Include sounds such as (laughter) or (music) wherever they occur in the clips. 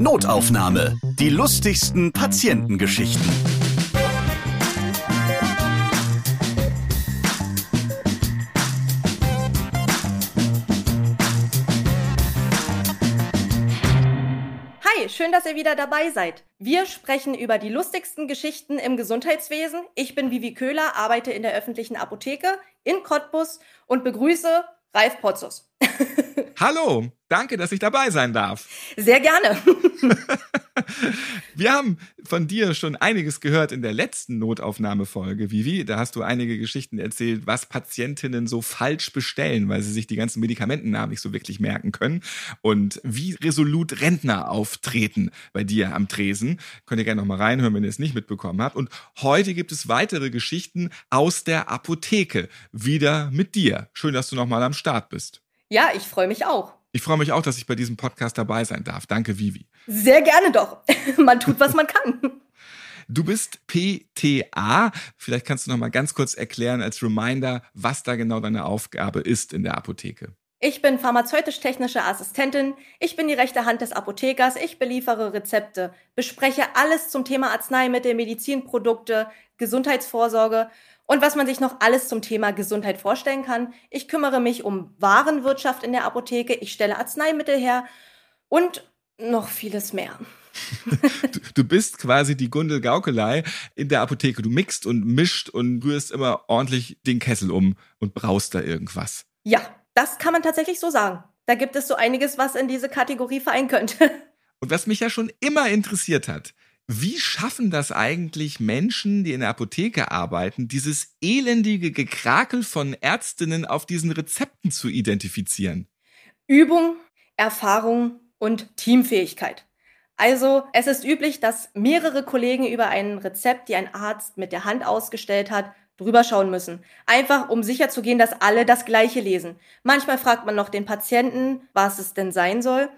Notaufnahme. Die lustigsten Patientengeschichten. Hi, schön, dass ihr wieder dabei seid. Wir sprechen über die lustigsten Geschichten im Gesundheitswesen. Ich bin Vivi Köhler, arbeite in der öffentlichen Apotheke in Cottbus und begrüße Ralf Potzus. (laughs) Hallo, danke, dass ich dabei sein darf. Sehr gerne. (laughs) Wir haben von dir schon einiges gehört in der letzten Notaufnahmefolge, Vivi. Da hast du einige Geschichten erzählt, was Patientinnen so falsch bestellen, weil sie sich die ganzen Medikamentennamen nicht so wirklich merken können und wie resolut Rentner auftreten bei dir am Tresen. Könnt ihr gerne noch mal reinhören, wenn ihr es nicht mitbekommen habt. Und heute gibt es weitere Geschichten aus der Apotheke. Wieder mit dir. Schön, dass du noch mal am Start bist. Ja, ich freue mich auch. Ich freue mich auch, dass ich bei diesem Podcast dabei sein darf. Danke, Vivi. Sehr gerne doch. (laughs) man tut, was man kann. Du bist PTA. Vielleicht kannst du noch mal ganz kurz erklären als Reminder, was da genau deine Aufgabe ist in der Apotheke. Ich bin pharmazeutisch-technische Assistentin. Ich bin die rechte Hand des Apothekers. Ich beliefere Rezepte, bespreche alles zum Thema Arzneimittel, Medizinprodukte, Gesundheitsvorsorge und was man sich noch alles zum Thema Gesundheit vorstellen kann. Ich kümmere mich um Warenwirtschaft in der Apotheke, ich stelle Arzneimittel her und noch vieles mehr. (laughs) du, bist quasi die Gundel Gaukelei in der Apotheke. Du mixt und mischt und rührst immer ordentlich den Kessel um und braust da irgendwas. Ja, das kann man tatsächlich so sagen. Da gibt es so einiges, was in diese Kategorie fallen könnte. (laughs) Und was mich ja schon immer interessiert hat, wie schaffen das eigentlich Menschen, die in der Apotheke arbeiten, dieses elendige Gekrakel von Ärztinnen auf diesen Rezepten zu identifizieren? Übung, Erfahrung und Teamfähigkeit. Also es ist üblich, dass mehrere Kollegen über ein Rezept, die ein Arzt mit der Hand ausgestellt hat, drüber schauen müssen. Einfach um sicherzugehen, dass alle das gleiche lesen. Manchmal fragt man noch den Patienten, was es denn sein soll.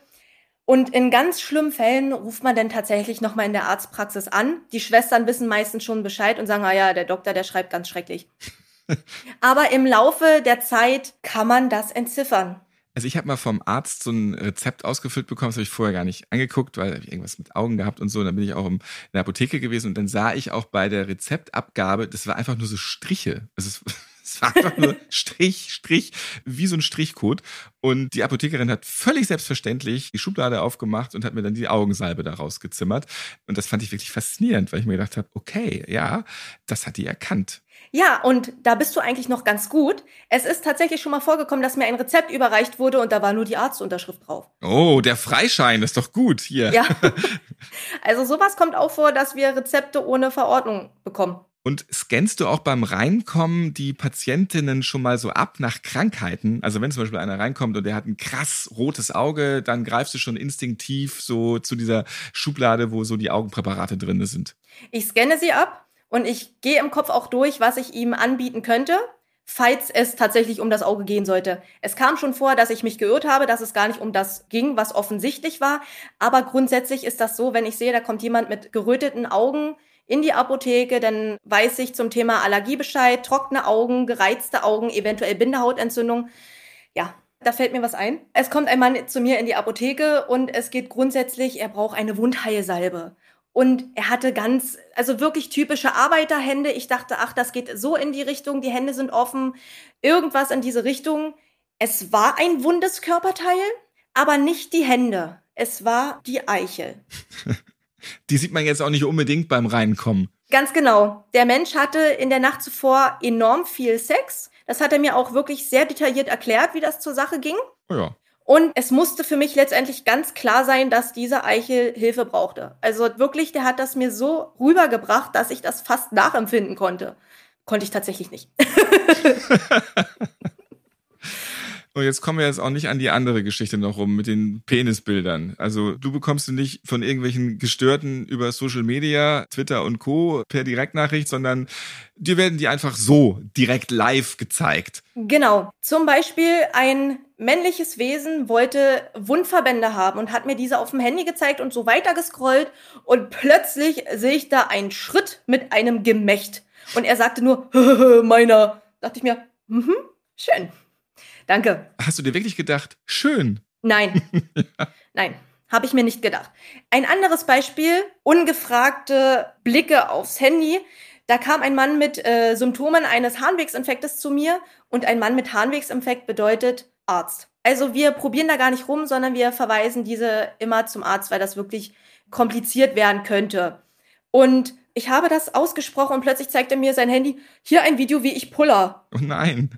Und in ganz schlimmen Fällen ruft man dann tatsächlich nochmal in der Arztpraxis an. Die Schwestern wissen meistens schon Bescheid und sagen, ah ja, der Doktor, der schreibt ganz schrecklich. (laughs) Aber im Laufe der Zeit kann man das entziffern. Also ich habe mal vom Arzt so ein Rezept ausgefüllt bekommen, das habe ich vorher gar nicht angeguckt, weil ich irgendwas mit Augen gehabt und so. Und dann bin ich auch in der Apotheke gewesen und dann sah ich auch bei der Rezeptabgabe, das war einfach nur so Striche. Also es war einfach nur (laughs) Strich, Strich, wie so ein Strichcode. Und die Apothekerin hat völlig selbstverständlich die Schublade aufgemacht und hat mir dann die Augensalbe daraus gezimmert. Und das fand ich wirklich faszinierend, weil ich mir gedacht habe, okay, ja, das hat die erkannt. Ja, und da bist du eigentlich noch ganz gut. Es ist tatsächlich schon mal vorgekommen, dass mir ein Rezept überreicht wurde und da war nur die Arztunterschrift drauf. Oh, der Freischein ist doch gut hier. Ja. (laughs) Also sowas kommt auch vor, dass wir Rezepte ohne Verordnung bekommen. Und scannst du auch beim Reinkommen die Patientinnen schon mal so ab nach Krankheiten? Also wenn zum Beispiel einer reinkommt und der hat ein krass rotes Auge, dann greifst du schon instinktiv so zu dieser Schublade, wo so die Augenpräparate drin sind. Ich scanne sie ab und ich gehe im Kopf auch durch, was ich ihm anbieten könnte, falls es tatsächlich um das Auge gehen sollte. Es kam schon vor, dass ich mich geirrt habe, dass es gar nicht um das ging, was offensichtlich war. Aber grundsätzlich ist das so, wenn ich sehe, da kommt jemand mit geröteten Augen, in die Apotheke, dann weiß ich zum Thema Allergie Bescheid, trockene Augen, gereizte Augen, eventuell Bindehautentzündung. Ja, da fällt mir was ein. Es kommt ein Mann zu mir in die Apotheke und es geht grundsätzlich, er braucht eine Wundheilsalbe. Und er hatte ganz, also wirklich typische Arbeiterhände. Ich dachte, ach, das geht so in die Richtung, die Hände sind offen, irgendwas in diese Richtung. Es war ein wundes Körperteil, aber nicht die Hände. Es war die Eichel. (laughs) Die sieht man jetzt auch nicht unbedingt beim Reinkommen. Ganz genau. Der Mensch hatte in der Nacht zuvor enorm viel Sex. Das hat er mir auch wirklich sehr detailliert erklärt, wie das zur Sache ging. Oh ja. Und es musste für mich letztendlich ganz klar sein, dass diese Eichel Hilfe brauchte. Also wirklich, der hat das mir so rübergebracht, dass ich das fast nachempfinden konnte. Konnte ich tatsächlich nicht. (laughs) (laughs) Und jetzt kommen wir jetzt auch nicht an die andere Geschichte noch rum mit den Penisbildern. Also du bekommst du nicht von irgendwelchen Gestörten über Social Media, Twitter und Co. per Direktnachricht, sondern dir werden die einfach so direkt live gezeigt. Genau. Zum Beispiel ein männliches Wesen wollte Wundverbände haben und hat mir diese auf dem Handy gezeigt und so weiter gescrollt und plötzlich sehe ich da einen Schritt mit einem Gemächt. Und er sagte nur, (laughs) meiner. Dachte ich mir, mhm, schön. Danke. Hast du dir wirklich gedacht, schön? Nein. (laughs) ja. Nein. Habe ich mir nicht gedacht. Ein anderes Beispiel, ungefragte Blicke aufs Handy. Da kam ein Mann mit äh, Symptomen eines Harnwegsinfektes zu mir und ein Mann mit Harnwegsinfekt bedeutet Arzt. Also wir probieren da gar nicht rum, sondern wir verweisen diese immer zum Arzt, weil das wirklich kompliziert werden könnte. Und ich habe das ausgesprochen und plötzlich zeigt er mir sein Handy. Hier ein Video, wie ich puller. Oh nein.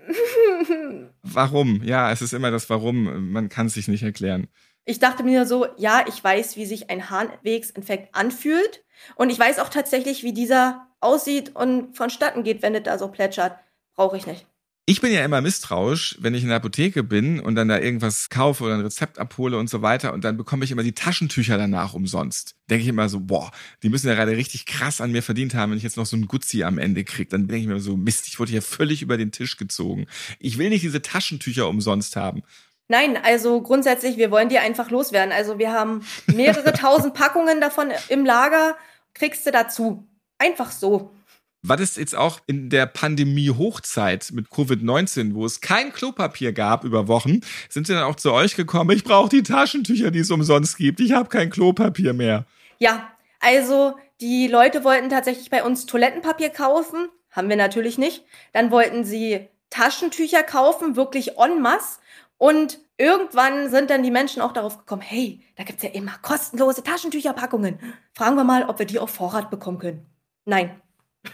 (laughs) warum? Ja, es ist immer das Warum. Man kann es sich nicht erklären. Ich dachte mir so, ja, ich weiß, wie sich ein Harnwegsinfekt anfühlt. Und ich weiß auch tatsächlich, wie dieser aussieht und vonstatten geht, wenn es da so plätschert. Brauche ich nicht. Ich bin ja immer misstrauisch, wenn ich in der Apotheke bin und dann da irgendwas kaufe oder ein Rezept abhole und so weiter und dann bekomme ich immer die Taschentücher danach umsonst. Denke ich immer so, boah, die müssen ja gerade richtig krass an mir verdient haben, wenn ich jetzt noch so ein Guzzi am Ende kriege. Dann denke ich mir so, Mist, ich wurde hier völlig über den Tisch gezogen. Ich will nicht diese Taschentücher umsonst haben. Nein, also grundsätzlich, wir wollen die einfach loswerden. Also wir haben mehrere (laughs) tausend Packungen davon im Lager, kriegst du dazu. Einfach so. Was ist jetzt auch in der Pandemie-Hochzeit mit Covid-19, wo es kein Klopapier gab über Wochen, sind sie dann auch zu euch gekommen, ich brauche die Taschentücher, die es umsonst gibt, ich habe kein Klopapier mehr. Ja, also die Leute wollten tatsächlich bei uns Toilettenpapier kaufen, haben wir natürlich nicht. Dann wollten sie Taschentücher kaufen, wirklich en masse. Und irgendwann sind dann die Menschen auch darauf gekommen, hey, da gibt's ja immer kostenlose Taschentücherpackungen. Fragen wir mal, ob wir die auf Vorrat bekommen können. Nein,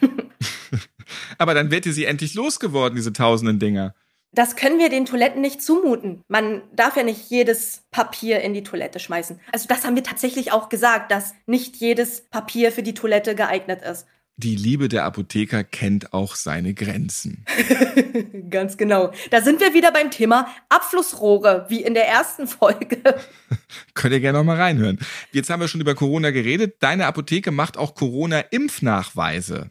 (laughs) Aber dann wird ihr sie endlich losgeworden, diese tausenden Dinger. Das können wir den Toiletten nicht zumuten. Man darf ja nicht jedes Papier in die Toilette schmeißen. Also das haben wir tatsächlich auch gesagt, dass nicht jedes Papier für die Toilette geeignet ist. Die Liebe der Apotheker kennt auch seine Grenzen. (laughs) Ganz genau. Da sind wir wieder beim Thema Abflussrohre, wie in der ersten Folge. (laughs) Könnt ihr gerne noch mal reinhören. Jetzt haben wir schon über Corona geredet. Deine Apotheke macht auch Corona-Impfnachweise.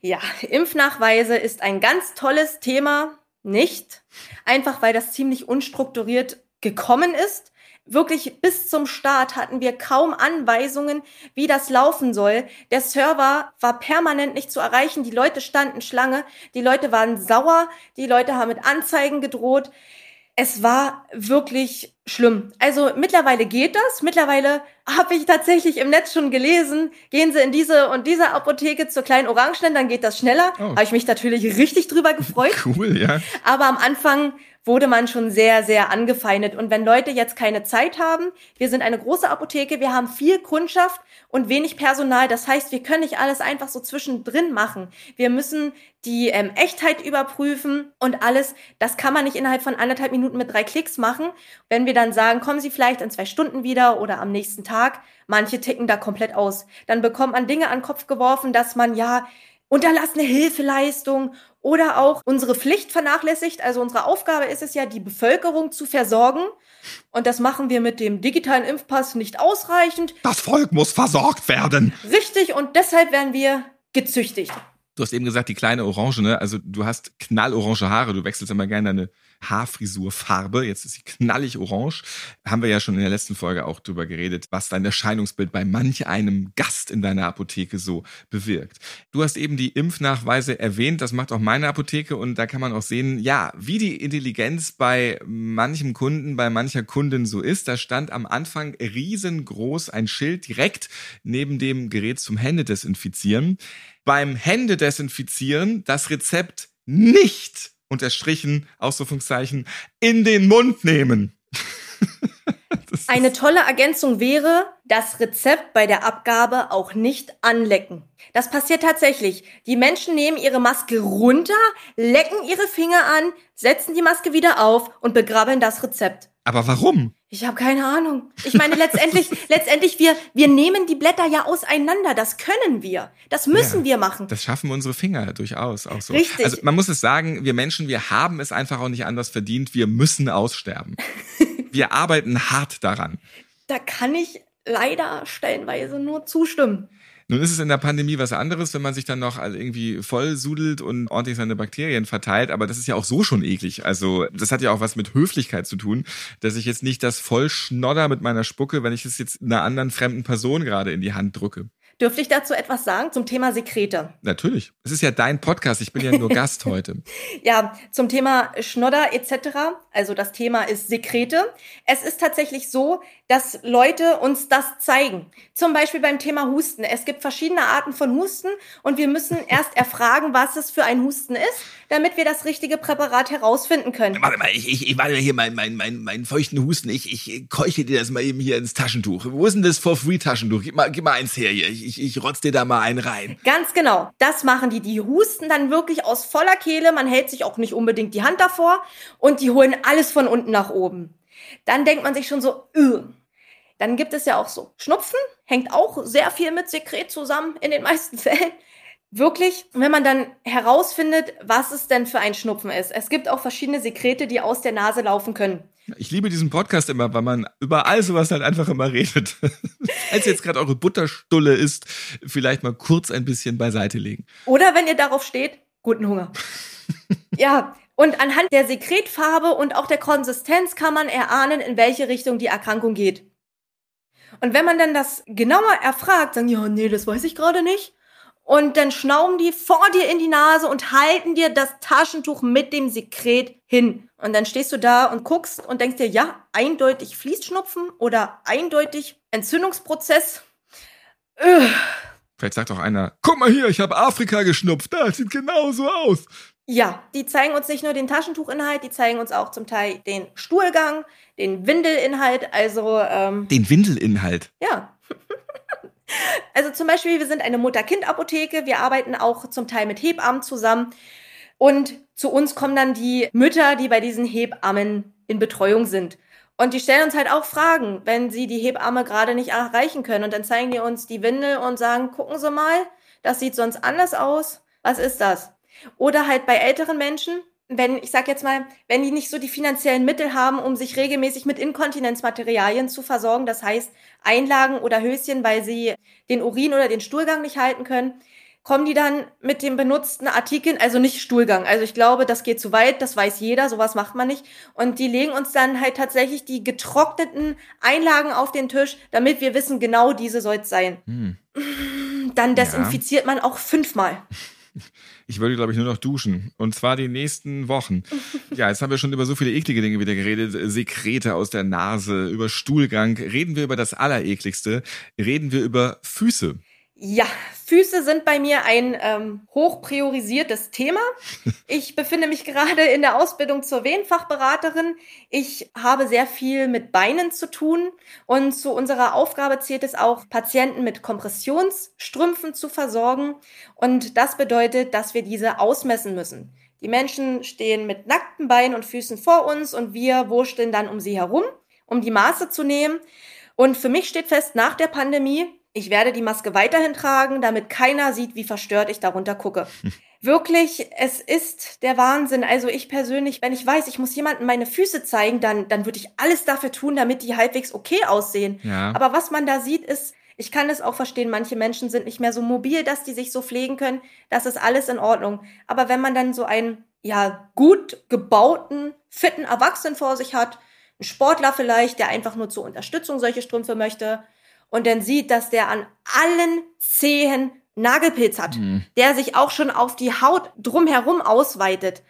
Ja, Impfnachweise ist ein ganz tolles Thema. Nicht. Einfach weil das ziemlich unstrukturiert gekommen ist. Wirklich bis zum Start hatten wir kaum Anweisungen, wie das laufen soll. Der Server war permanent nicht zu erreichen. Die Leute standen Schlange. Die Leute waren sauer. Die Leute haben mit Anzeigen gedroht es war wirklich schlimm. Also mittlerweile geht das. Mittlerweile habe ich tatsächlich im Netz schon gelesen, gehen Sie in diese und diese Apotheke zur kleinen Orangen, dann geht das schneller. Oh. Habe ich mich natürlich richtig drüber gefreut. (laughs) Cool, ja. Aber am Anfang wurde man schon sehr, sehr angefeindet. Und wenn Leute jetzt keine Zeit haben, wir sind eine große Apotheke, wir haben viel Kundschaft und wenig Personal. Das heißt, wir können nicht alles einfach so zwischendrin machen. Wir müssen die ähm, Echtheit überprüfen und alles. Das kann man nicht innerhalb von anderthalb Minuten mit drei Klicks machen. Wenn wir dann sagen, kommen Sie vielleicht in zwei Stunden wieder oder am nächsten Tag, manche ticken da komplett aus. Dann bekommt man Dinge an den Kopf geworfen, dass man ja unterlassene Hilfeleistung oder auch unsere Pflicht vernachlässigt. Also unsere Aufgabe ist es ja, die Bevölkerung zu versorgen. Und das machen wir mit dem digitalen Impfpass nicht ausreichend. Das Volk muss versorgt werden. Richtig, und deshalb werden wir gezüchtigt. Du hast eben gesagt, die kleine Orange, ne? Also du hast knallorange Haare, du wechselst immer gerne deine Haarfrisurfarbe. Jetzt ist sie knallig orange. Haben wir ja schon in der letzten Folge auch drüber geredet, was dein Erscheinungsbild bei manch einem Gast in deiner Apotheke so bewirkt. Du hast eben die Impfnachweise erwähnt. Das macht auch meine Apotheke und da kann man auch sehen, ja, wie die Intelligenz bei manchem Kunden, bei mancher Kundin so ist. Da stand am Anfang riesengroß ein Schild direkt neben dem Gerät zum Händedesinfizieren. Beim Händedesinfizieren das Rezept nicht unterstrichen, Ausrufungszeichen, in den Mund nehmen. (laughs) Eine tolle Ergänzung wäre, das Rezept bei der Abgabe auch nicht anlecken. Das passiert tatsächlich. Die Menschen nehmen ihre Maske runter, lecken ihre Finger an, setzen die Maske wieder auf und begrabbeln das Rezept. Aber warum? Ich habe keine Ahnung. Ich meine, letztendlich, (laughs) letztendlich, wir, wir nehmen die Blätter ja auseinander. Das können wir. Das müssen ja, wir machen. Das schaffen unsere Finger durchaus auch so. Richtig. Also man muss es sagen, wir Menschen, wir haben es einfach auch nicht anders verdient. Wir müssen aussterben. (laughs) wir arbeiten hart daran. Da kann ich leider stellenweise nur zustimmen. Nun ist es in der Pandemie was anderes, wenn man sich dann noch irgendwie voll sudelt und ordentlich seine Bakterien verteilt, aber das ist ja auch so schon eklig. Also das hat ja auch was mit Höflichkeit zu tun, dass ich jetzt nicht das voll schnodder mit meiner Spucke, wenn ich es jetzt einer anderen fremden Person gerade in die Hand drücke. Dürfte ich dazu etwas sagen zum Thema Sekrete? Natürlich. Es ist ja dein Podcast. Ich bin ja nur Gast heute. (laughs) Ja, zum Thema Schnodder etc. Also das Thema ist Sekrete. Es ist tatsächlich so, dass Leute uns das zeigen. Zum Beispiel beim Thema Husten. Es gibt verschiedene Arten von Husten und wir müssen (laughs) erst erfragen, was es für ein Husten ist, damit wir das richtige Präparat herausfinden können. Warte mal, ich, ich, ich warte hier meinen mein, mein, mein feuchten Husten. Ich, ich keuche dir das mal eben hier ins Taschentuch. Wo ist denn das For Free Taschentuch? Gib mal, gib mal eins her hier. Ich, ich, ich rotz dir da mal einen rein. Ganz genau. Das machen die. Die husten dann wirklich aus voller Kehle. Man hält sich auch nicht unbedingt die Hand davor und die holen alles von unten nach oben. Dann denkt man sich schon so, Ugh. Dann gibt es ja auch so Schnupfen, hängt auch sehr viel mit Sekret zusammen in den meisten (laughs) Fällen. Wirklich, wenn man dann herausfindet, was es denn für ein Schnupfen ist. Es gibt auch verschiedene Sekrete, die aus der Nase laufen können. Ich liebe diesen Podcast immer, weil man über all sowas halt einfach immer redet. (laughs) Als jetzt gerade eure Butterstulle ist, vielleicht mal kurz ein bisschen beiseite legen. Oder wenn ihr darauf steht, guten Hunger. (laughs) ja, und anhand der Sekretfarbe und auch der Konsistenz kann man erahnen, in welche Richtung die Erkrankung geht. Und wenn man dann das genauer erfragt, sagen, ja, nee, das weiß ich gerade nicht. Und dann schnauben die vor dir in die Nase und halten dir das Taschentuch mit dem Sekret hin. Und dann stehst du da und guckst und denkst dir, ja, eindeutig Fließschnupfen oder eindeutig Entzündungsprozess. Ugh. Vielleicht sagt auch einer, guck mal hier, ich habe Afrika geschnupft, das sieht genauso aus. Ja, die zeigen uns nicht nur den Taschentuchinhalt, die zeigen uns auch zum Teil den Stuhlgang, den Windelinhalt, also ähm, den Windelinhalt. Ja. (laughs) also zum Beispiel, wir sind eine Mutter-Kind-Apotheke, wir arbeiten auch zum Teil mit Hebammen zusammen und zu uns kommen dann die Mütter, die bei diesen Hebammen in Betreuung sind. Und die stellen uns halt auch Fragen, wenn sie die Hebamme gerade nicht erreichen können. Und dann zeigen die uns die Windel und sagen, gucken Sie mal, das sieht sonst anders aus. Was ist das? Oder halt bei älteren Menschen, wenn, ich sag jetzt mal, wenn die nicht so die finanziellen Mittel haben, um sich regelmäßig mit Inkontinenzmaterialien zu versorgen, das heißt Einlagen oder Höschen, weil sie den Urin oder den Stuhlgang nicht halten können, kommen die dann mit den benutzten Artikeln, also nicht Stuhlgang. Also ich glaube, das geht zu weit, das weiß jeder, sowas macht man nicht. Und die legen uns dann halt tatsächlich die getrockneten Einlagen auf den Tisch, damit wir wissen, genau diese soll es sein. Hm. Dann desinfiziert ja. man auch fünfmal. (laughs) Ich würde, glaube ich, nur noch duschen. Und zwar die nächsten Wochen. Ja, jetzt haben wir schon über so viele eklige Dinge wieder geredet. Sekrete aus der Nase, über Stuhlgang. Reden wir über das Allerekligste. Reden wir über Füße. Ja, Füße sind bei mir ein ähm, hoch priorisiertes Thema. (laughs) Ich befinde mich gerade in der Ausbildung zur Wehenfachberaterin. Ich habe sehr viel mit Beinen zu tun und zu unserer Aufgabe zählt es auch, Patienten mit Kompressionsstrümpfen zu versorgen. Und das bedeutet, dass wir diese ausmessen müssen. Die Menschen stehen mit nackten Beinen und Füßen vor uns und wir wursteln dann um sie herum, um die Maße zu nehmen. Und für mich steht fest, nach der Pandemie ich werde die Maske weiterhin tragen, damit keiner sieht, wie verstört ich darunter gucke. (laughs) Wirklich, es ist der Wahnsinn. Also ich persönlich, wenn ich weiß, ich muss jemandem meine Füße zeigen, dann, dann würde ich alles dafür tun, damit die halbwegs okay aussehen. Ja. Aber was man da sieht, ist, ich kann es auch verstehen, manche Menschen sind nicht mehr so mobil, dass die sich so pflegen können. Das ist alles in Ordnung. Aber wenn man dann so einen, ja, gut gebauten, fitten Erwachsenen vor sich hat, ein Sportler vielleicht, der einfach nur zur Unterstützung solche Strümpfe möchte, und dann sieht, dass der an allen Zehen Nagelpilz hat, mhm. der sich auch schon auf die Haut drumherum ausweitet.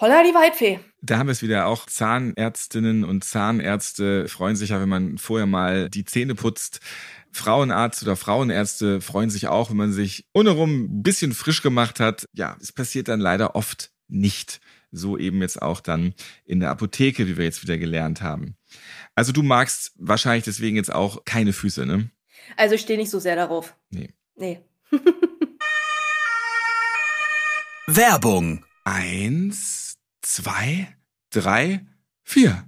Holla die Waldfee. Da haben wir es wieder. Auch Zahnärztinnen und Zahnärzte freuen sich ja, wenn man vorher mal die Zähne putzt. Frauenarzt oder Frauenärzte freuen sich auch, wenn man sich unherum ein bisschen frisch gemacht hat. Ja, es passiert dann leider oft nicht. So eben jetzt auch dann in der Apotheke, wie wir jetzt wieder gelernt haben. Also du magst wahrscheinlich deswegen jetzt auch keine Füße, ne? Also ich stehe nicht so sehr darauf. Nee. Nee. (laughs) Werbung. Eins, zwei, drei, vier.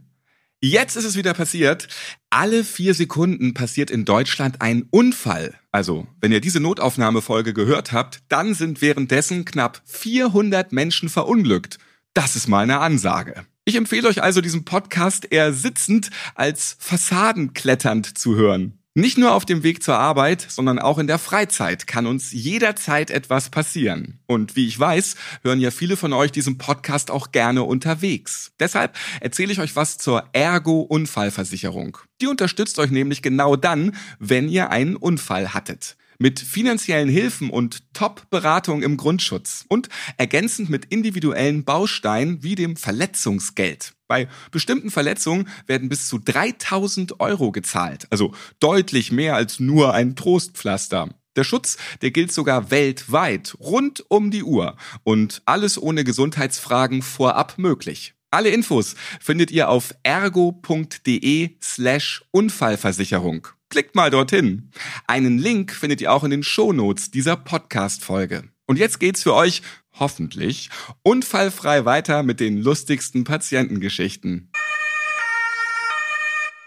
Jetzt ist es wieder passiert. Alle vier Sekunden passiert in Deutschland ein Unfall. Also, wenn ihr diese Notaufnahmefolge gehört habt, dann sind währenddessen knapp 400 Menschen verunglückt. Das ist mal eine Ansage. Ich empfehle euch also diesen Podcast eher sitzend als fassadenkletternd zu hören. Nicht nur auf dem Weg zur Arbeit, sondern auch in der Freizeit kann uns jederzeit etwas passieren. Und wie ich weiß, hören ja viele von euch diesen Podcast auch gerne unterwegs. Deshalb erzähle ich euch was zur Ergo Unfallversicherung. Die unterstützt euch nämlich genau dann, wenn ihr einen Unfall hattet mit finanziellen Hilfen und Top-Beratung im Grundschutz und ergänzend mit individuellen Bausteinen wie dem Verletzungsgeld. Bei bestimmten Verletzungen werden bis zu 3000 Euro gezahlt, also deutlich mehr als nur ein Trostpflaster. Der Schutz, der gilt sogar weltweit, rund um die Uhr und alles ohne Gesundheitsfragen vorab möglich. Alle Infos findet ihr auf ergo.de slash Unfallversicherung. Klickt mal dorthin. Einen Link findet ihr auch in den Shownotes dieser Podcast-Folge. Und jetzt geht's für euch, hoffentlich, unfallfrei weiter mit den lustigsten Patientengeschichten.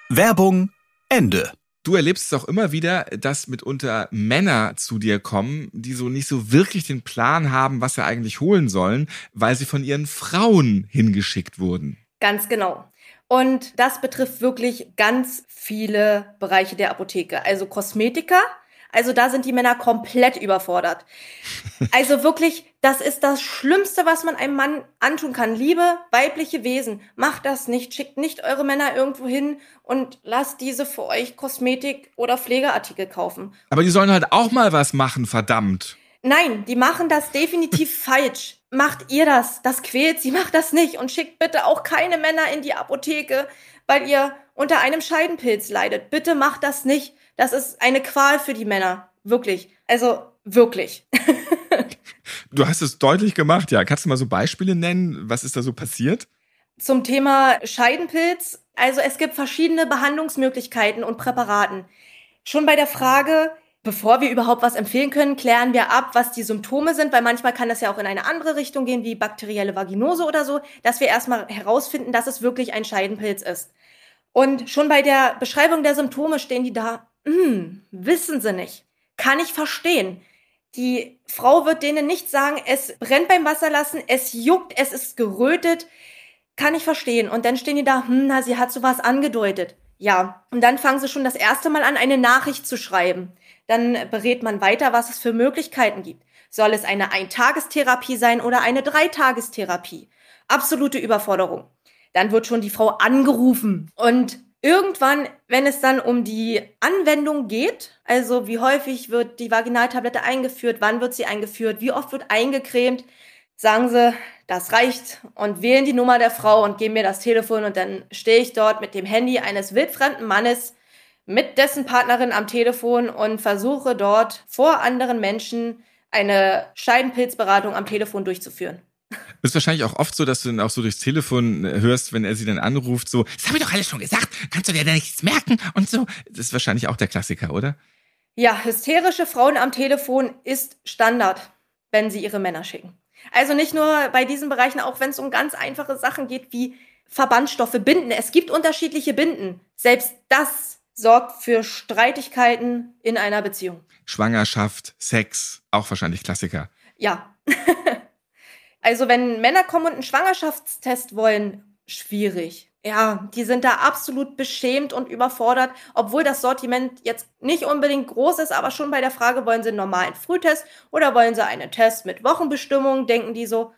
Werbung Ende. Du erlebst es auch immer wieder, dass mitunter Männer zu dir kommen, die so nicht so wirklich den Plan haben, was sie eigentlich holen sollen, weil sie von ihren Frauen hingeschickt wurden. Ganz genau. Und das betrifft wirklich ganz viele Bereiche der Apotheke. Also Kosmetika, also da sind die Männer komplett überfordert. (laughs) Also wirklich, das ist das Schlimmste, was man einem Mann antun kann. Liebe weibliche Wesen, macht das nicht. Schickt nicht eure Männer irgendwo hin und lasst diese für euch Kosmetik oder Pflegeartikel kaufen. Aber die sollen halt auch mal was machen, verdammt. Nein, die machen das definitiv (laughs) falsch. Macht ihr das? Das quält sie, macht das nicht. Und schickt bitte auch keine Männer in die Apotheke, weil ihr unter einem Scheidenpilz leidet. Bitte macht das nicht. Das ist eine Qual für die Männer. Wirklich. Also wirklich. (laughs) du hast es deutlich gemacht, ja. Kannst du mal so Beispiele nennen? Was ist da so passiert? Zum Thema Scheidenpilz. Also es gibt verschiedene Behandlungsmöglichkeiten und Präparaten. Schon bei der Frage, bevor wir überhaupt was empfehlen können, klären wir ab, was die Symptome sind, weil manchmal kann das ja auch in eine andere Richtung gehen, wie bakterielle Vaginose oder so, dass wir erstmal herausfinden, dass es wirklich ein Scheidenpilz ist. Und schon bei der Beschreibung der Symptome stehen die da, hm, wissen sie nicht. Kann ich verstehen. Die Frau wird denen nicht sagen, es brennt beim Wasserlassen, es juckt, es ist gerötet. Kann ich verstehen. Und dann stehen die da, hm, na, sie hat sowas angedeutet. Ja. Und dann fangen sie schon das erste Mal an, eine Nachricht zu schreiben. Dann berät man weiter, was es für Möglichkeiten gibt. Soll es eine Eintagestherapie sein oder eine Dreitagestherapie? Absolute Überforderung. Dann wird schon die Frau angerufen und Irgendwann, wenn es dann um die Anwendung geht, also wie häufig wird die Vaginaltablette eingeführt, wann wird sie eingeführt, wie oft wird eingecremt, sagen sie, das reicht und wählen die Nummer der Frau und geben mir das Telefon und dann stehe ich dort mit dem Handy eines wildfremden Mannes mit dessen Partnerin am Telefon und versuche dort vor anderen Menschen eine Scheidenpilzberatung am Telefon durchzuführen. (laughs) Ist wahrscheinlich auch oft so, dass du dann auch so durchs Telefon hörst, wenn er sie dann anruft, so, das habe ich doch alles schon gesagt, kannst du dir da nichts merken und so. Das ist wahrscheinlich auch der Klassiker, oder? Ja, hysterische Frauen am Telefon ist Standard, wenn sie ihre Männer schicken. Also nicht nur bei diesen Bereichen, auch wenn es um ganz einfache Sachen geht wie Verbandstoffe, Binden. Es gibt unterschiedliche Binden. Selbst das sorgt für Streitigkeiten in einer Beziehung. Schwangerschaft, Sex, auch wahrscheinlich Klassiker. Ja. (laughs) Also wenn Männer kommen und einen Schwangerschaftstest wollen, schwierig. Ja, die sind da absolut beschämt und überfordert, obwohl das Sortiment jetzt nicht unbedingt groß ist, aber schon bei der Frage, wollen sie einen normalen Frühtest oder wollen sie einen Test mit Wochenbestimmung, denken die so,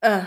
äh,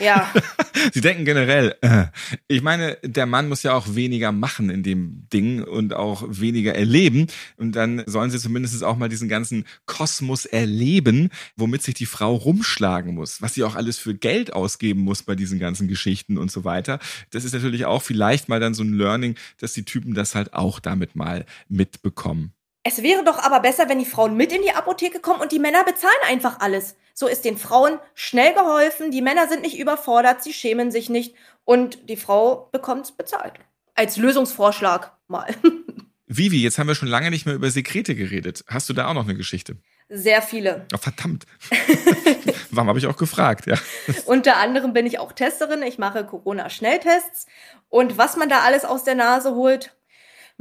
ja. (laughs) Sie denken generell, äh, ich meine, der Mann muss ja auch weniger machen in dem Ding und auch weniger erleben. Und dann sollen sie zumindest auch mal diesen ganzen Kosmos erleben, womit sich die Frau rumschlagen muss, was sie auch alles für Geld ausgeben muss bei diesen ganzen Geschichten und so weiter. Das ist natürlich auch vielleicht mal dann so ein Learning, dass die Typen das halt auch damit mal mitbekommen. Es wäre doch aber besser, wenn die Frauen mit in die Apotheke kommen und die Männer bezahlen einfach alles. So ist den Frauen schnell geholfen, die Männer sind nicht überfordert, sie schämen sich nicht und die Frau bekommt bezahlt. Als Lösungsvorschlag mal. (laughs) Vivi, jetzt haben wir schon lange nicht mehr über Sekrete geredet. Hast du da auch noch eine Geschichte? Sehr viele. Oh, verdammt. (laughs) Warum habe ich auch gefragt, ja. (laughs) Unter anderem bin ich auch Testerin. Ich mache Corona-Schnelltests. Und was man da alles aus der Nase holt,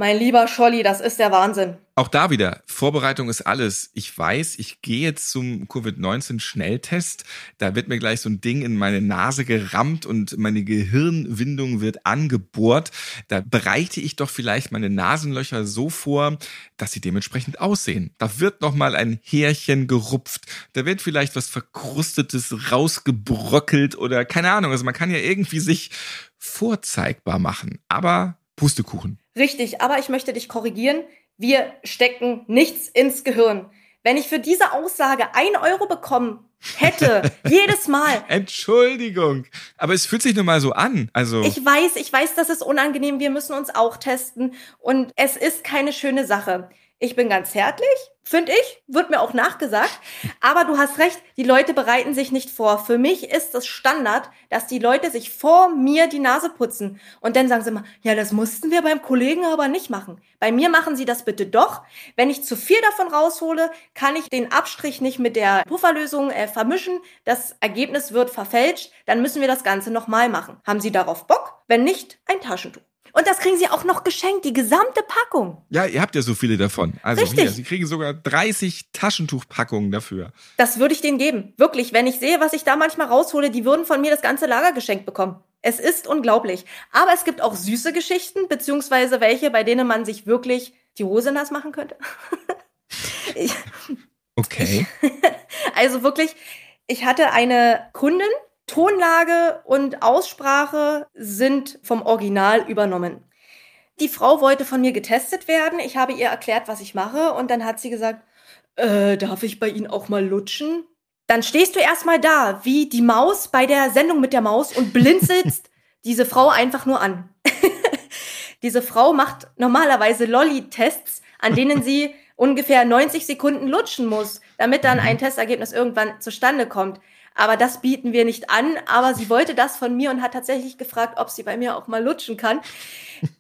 mein lieber Scholli, das ist der Wahnsinn. Auch da wieder, Vorbereitung ist alles. Ich weiß, ich gehe jetzt zum Covid-19-Schnelltest. Da wird mir gleich so ein Ding in meine Nase gerammt und meine Gehirnwindung wird angebohrt. Da bereite ich doch vielleicht meine Nasenlöcher so vor, dass sie dementsprechend aussehen. Da wird noch mal ein Härchen gerupft. Da wird vielleicht was Verkrustetes rausgebröckelt oder keine Ahnung. Also man kann ja irgendwie sich vorzeigbar machen. Aber Pustekuchen. Richtig, aber ich möchte dich korrigieren. Wir stecken nichts ins Gehirn. Wenn ich für diese Aussage ein Euro bekommen hätte, (laughs) jedes Mal. Entschuldigung, aber es fühlt sich nun mal so an. Also ich weiß, ich weiß, das ist unangenehm. Wir müssen uns auch testen und es ist keine schöne Sache. Ich bin ganz zärtlich, finde ich, wird mir auch nachgesagt. Aber du hast recht, die Leute bereiten sich nicht vor. Für mich ist es Standard, dass die Leute sich vor mir die Nase putzen. Und dann sagen sie immer, ja, das mussten wir beim Kollegen aber nicht machen. Bei mir machen sie das bitte doch. Wenn ich zu viel davon raushole, kann ich den Abstrich nicht mit der Pufferlösung äh, vermischen. Das Ergebnis wird verfälscht. Dann müssen wir das Ganze nochmal machen. Haben Sie darauf Bock? Wenn nicht, ein Taschentuch. Und das kriegen sie auch noch geschenkt, die gesamte Packung. Ja, ihr habt ja so viele davon. Also Richtig. hier, sie kriegen sogar 30 Taschentuchpackungen dafür. Das würde ich denen geben. Wirklich, wenn ich sehe, was ich da manchmal raushole, die würden von mir das ganze Lager geschenkt bekommen. Es ist unglaublich. Aber es gibt auch süße Geschichten, beziehungsweise welche, bei denen man sich wirklich die Hose nass machen könnte. (laughs) ich, Okay. (laughs) also wirklich, ich hatte eine Kundin, Tonlage und Aussprache sind vom Original übernommen. Die Frau wollte von mir getestet werden. Ich habe ihr erklärt, was ich mache. Und dann hat sie gesagt, äh, darf ich bei Ihnen auch mal lutschen? Dann stehst du erstmal da, wie die Maus bei der Sendung mit der Maus und blinzelst (laughs) diese Frau einfach nur an. (laughs) Diese Frau macht normalerweise Lolli-Tests, an denen sie (laughs) ungefähr 90 Sekunden lutschen muss, damit dann ein Testergebnis irgendwann zustande kommt. Aber das bieten wir nicht an. Aber sie wollte das von mir und hat tatsächlich gefragt, ob sie bei mir auch mal lutschen kann.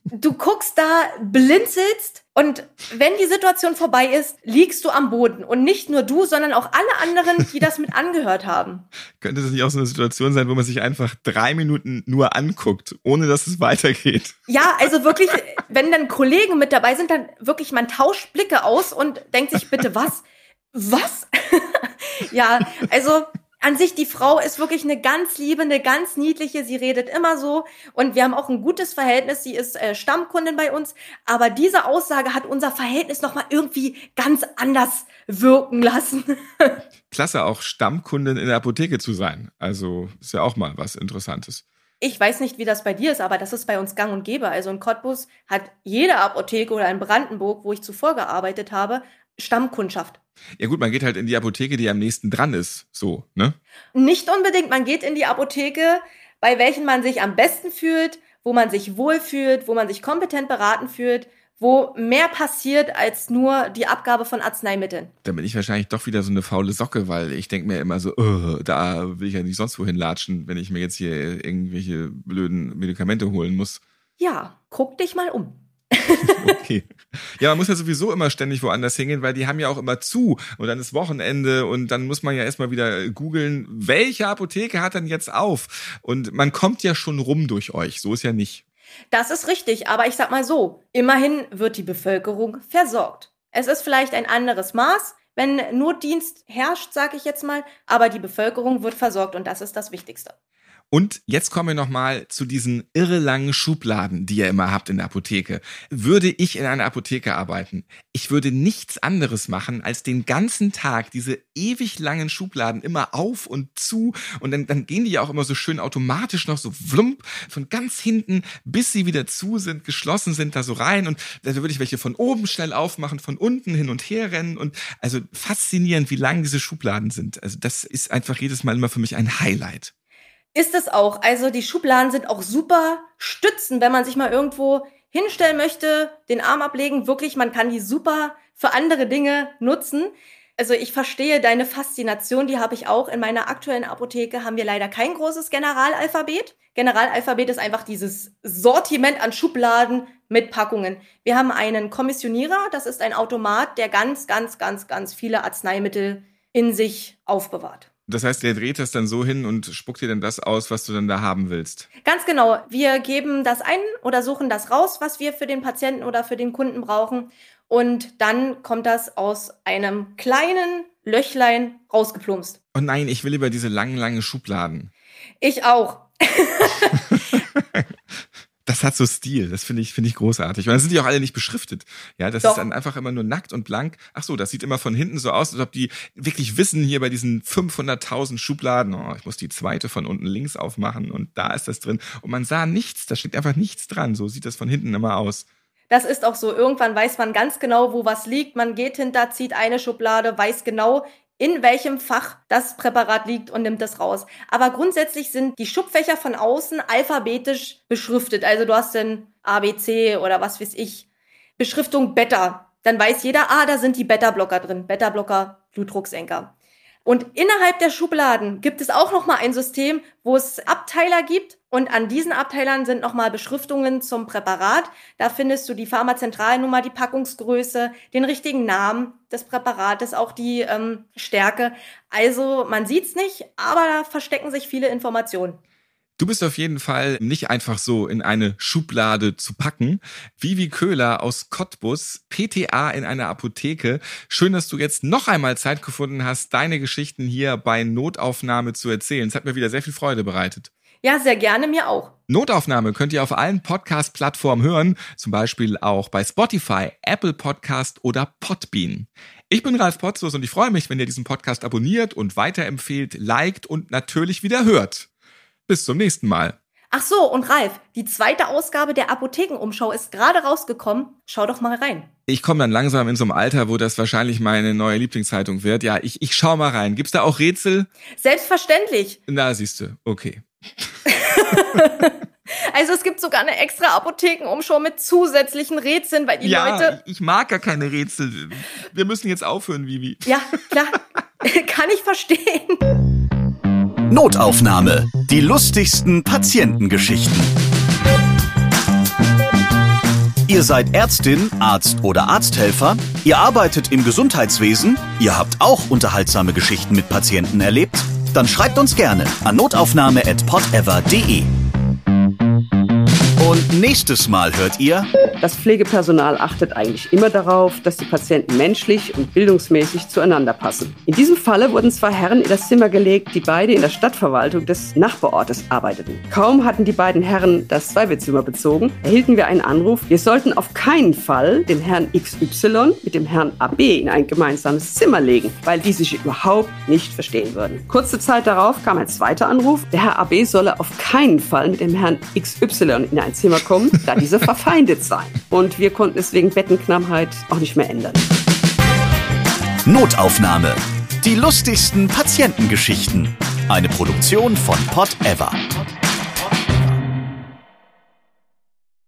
Du guckst da, blinzelst und wenn die Situation vorbei ist, liegst du am Boden. Und nicht nur du, sondern auch alle anderen, die das mit angehört haben. (laughs) Könnte das nicht auch so eine Situation sein, wo man sich einfach drei Minuten nur anguckt, ohne dass es weitergeht? Ja, also wirklich, wenn dann Kollegen mit dabei sind, dann wirklich, man tauscht Blicke aus und denkt sich bitte, was? Was? (laughs) ja, also an sich, die Frau ist wirklich eine ganz liebe, eine ganz niedliche. Sie redet immer so und wir haben auch ein gutes Verhältnis. Sie ist äh, Stammkundin bei uns, aber diese Aussage hat unser Verhältnis nochmal irgendwie ganz anders wirken lassen. (laughs) Klasse, auch Stammkundin in der Apotheke zu sein. Also ist ja auch mal was Interessantes. Ich weiß nicht, wie das bei dir ist, aber das ist bei uns gang und gäbe. Also in Cottbus hat jede Apotheke oder in Brandenburg, wo ich zuvor gearbeitet habe, Stammkundschaft. Ja gut, man geht halt in die Apotheke, die am nächsten dran ist, so, ne? Nicht unbedingt, man geht in die Apotheke, bei welchen man sich am besten fühlt, wo man sich wohlfühlt, wo man sich kompetent beraten fühlt, wo mehr passiert als nur die Abgabe von Arzneimitteln. Da bin ich wahrscheinlich doch wieder so eine faule Socke, weil ich denke mir immer so, oh, da will ich ja nicht sonst wohin latschen, wenn ich mir jetzt hier irgendwelche blöden Medikamente holen muss. Ja, guck dich mal um. (laughs) Okay. Ja, man muss ja sowieso immer ständig woanders hingehen, weil die haben ja auch immer zu und dann ist Wochenende und dann muss man ja erstmal wieder googeln, welche Apotheke hat denn jetzt auf? Und man kommt ja schon rum durch euch, so ist ja nicht. Das ist richtig, aber ich sag mal so, immerhin wird die Bevölkerung versorgt. Es ist vielleicht ein anderes Maß, wenn Notdienst herrscht, sag ich jetzt mal, aber die Bevölkerung wird versorgt und das ist das Wichtigste. Und jetzt kommen wir nochmal zu diesen irre langen Schubladen, die ihr immer habt in der Apotheke. Würde ich in einer Apotheke arbeiten, ich würde nichts anderes machen, als den ganzen Tag diese ewig langen Schubladen immer auf und zu und dann, dann gehen die ja auch immer so schön automatisch noch so flump von ganz hinten, bis sie wieder zu sind, geschlossen sind, da so rein und da würde ich welche von oben schnell aufmachen, von unten hin und her rennen und also faszinierend, wie lang diese Schubladen sind. Also das ist einfach jedes Mal immer für mich ein Highlight. Ist es auch. Also die Schubladen sind auch super Stützen, wenn man sich mal irgendwo hinstellen möchte, den Arm ablegen. Wirklich, man kann die super für andere Dinge nutzen. Also ich verstehe deine Faszination, die habe ich auch. In meiner aktuellen Apotheke haben wir leider kein großes Generalalphabet. Generalalphabet ist einfach dieses Sortiment an Schubladen mit Packungen. Wir haben einen Kommissionierer, das ist ein Automat, der ganz, ganz, ganz, ganz viele Arzneimittel in sich aufbewahrt. Das heißt, der dreht das dann so hin und spuckt dir dann das aus, was du dann da haben willst. Ganz genau. Wir geben das ein oder suchen das raus, was wir für den Patienten oder für den Kunden brauchen. Und dann kommt das aus einem kleinen Löchlein rausgeplumpst. Oh nein, ich will lieber diese langen, langen Schubladen. Ich auch. (laughs) (laughs) das hat so Stil. Das finde ich, finde ich großartig. Und dann sind die auch alle nicht beschriftet. Ja, das Doch. ist dann einfach immer nur nackt und blank. Ach so, das sieht immer von hinten so aus, als ob die wirklich wissen hier bei diesen 500.000 Schubladen, oh, ich muss die zweite von unten links aufmachen und da ist das drin. Und man sah nichts, da steht einfach nichts dran. So sieht das von hinten immer aus. Das ist auch so. Irgendwann weiß man ganz genau, wo was liegt. Man geht hinter, zieht eine Schublade, weiß genau, in welchem Fach das Präparat liegt und nimmt das raus. Aber grundsätzlich sind die Schubfächer von außen alphabetisch beschriftet. Also du hast dann ABC oder was weiß ich, Beschriftung Beta. Dann weiß jeder, ah, da sind die Beta-Blocker drin. Beta-Blocker, Blutdrucksenker. Und innerhalb der Schubladen gibt es auch noch mal ein System, wo es Abteiler gibt und an diesen Abteilern sind noch mal Beschriftungen zum Präparat. Da findest du die Pharmazentralnummer, die Packungsgröße, den richtigen Namen des Präparates, auch die ähm, Stärke. Also man sieht's nicht, aber da verstecken sich viele Informationen. Du bist auf jeden Fall nicht einfach so in eine Schublade zu packen. Vivi Köhler aus Cottbus, PTA in einer Apotheke. Schön, dass du jetzt noch einmal Zeit gefunden hast, deine Geschichten hier bei Notaufnahme zu erzählen. Es hat mir wieder sehr viel Freude bereitet. Ja, sehr gerne, mir auch. Notaufnahme könnt ihr auf allen Podcast-Plattformen hören, zum Beispiel auch bei Spotify, Apple Podcast oder Podbean. Ich bin Ralf Potzus und ich freue mich, wenn ihr diesen Podcast abonniert und weiterempfehlt, liked und natürlich wieder hört. Bis zum nächsten Mal. Ach so, und Ralf, die zweite Ausgabe der Apothekenumschau ist gerade rausgekommen. Schau doch mal rein. Ich komme dann langsam in so einem Alter, wo das wahrscheinlich meine neue Lieblingszeitung wird. Ja, ich, ich schau mal rein. Gibt's da auch Rätsel? Selbstverständlich. Na, siehst du. Okay. (laughs) also es gibt sogar eine extra Apothekenumschau mit zusätzlichen Rätseln, weil die ja, Leute. Ich mag gar keine Rätsel. Wir müssen jetzt aufhören, Vivi. Ja, klar. (laughs) Kann ich verstehen. Notaufnahme. Die lustigsten Patientengeschichten. Ihr seid Ärztin, Arzt oder Arzthelfer, ihr arbeitet im Gesundheitswesen, ihr habt auch unterhaltsame Geschichten mit Patienten erlebt, dann schreibt uns gerne an notaufnahme@podever.de. Und nächstes Mal hört ihr. Das Pflegepersonal achtet eigentlich immer darauf, dass die Patienten menschlich und bildungsmäßig zueinander passen. In diesem Falle wurden zwei Herren in das Zimmer gelegt, die beide in der Stadtverwaltung des Nachbarortes arbeiteten. Kaum hatten die beiden Herren das Zweibettzimmer bezogen, erhielten wir einen Anruf, wir sollten auf keinen Fall den Herrn XY mit dem Herrn AB in ein gemeinsames Zimmer legen, weil die sich überhaupt nicht verstehen würden. Kurze Zeit darauf kam ein zweiter Anruf, der Herr AB solle auf keinen Fall mit dem Herrn XY in ein Zimmer kommen, da diese verfeindet seien. Und wir konnten es wegen Bettenknappheit auch nicht mehr ändern. Notaufnahme. Die lustigsten Patientengeschichten. Eine Produktion von Pot Ever.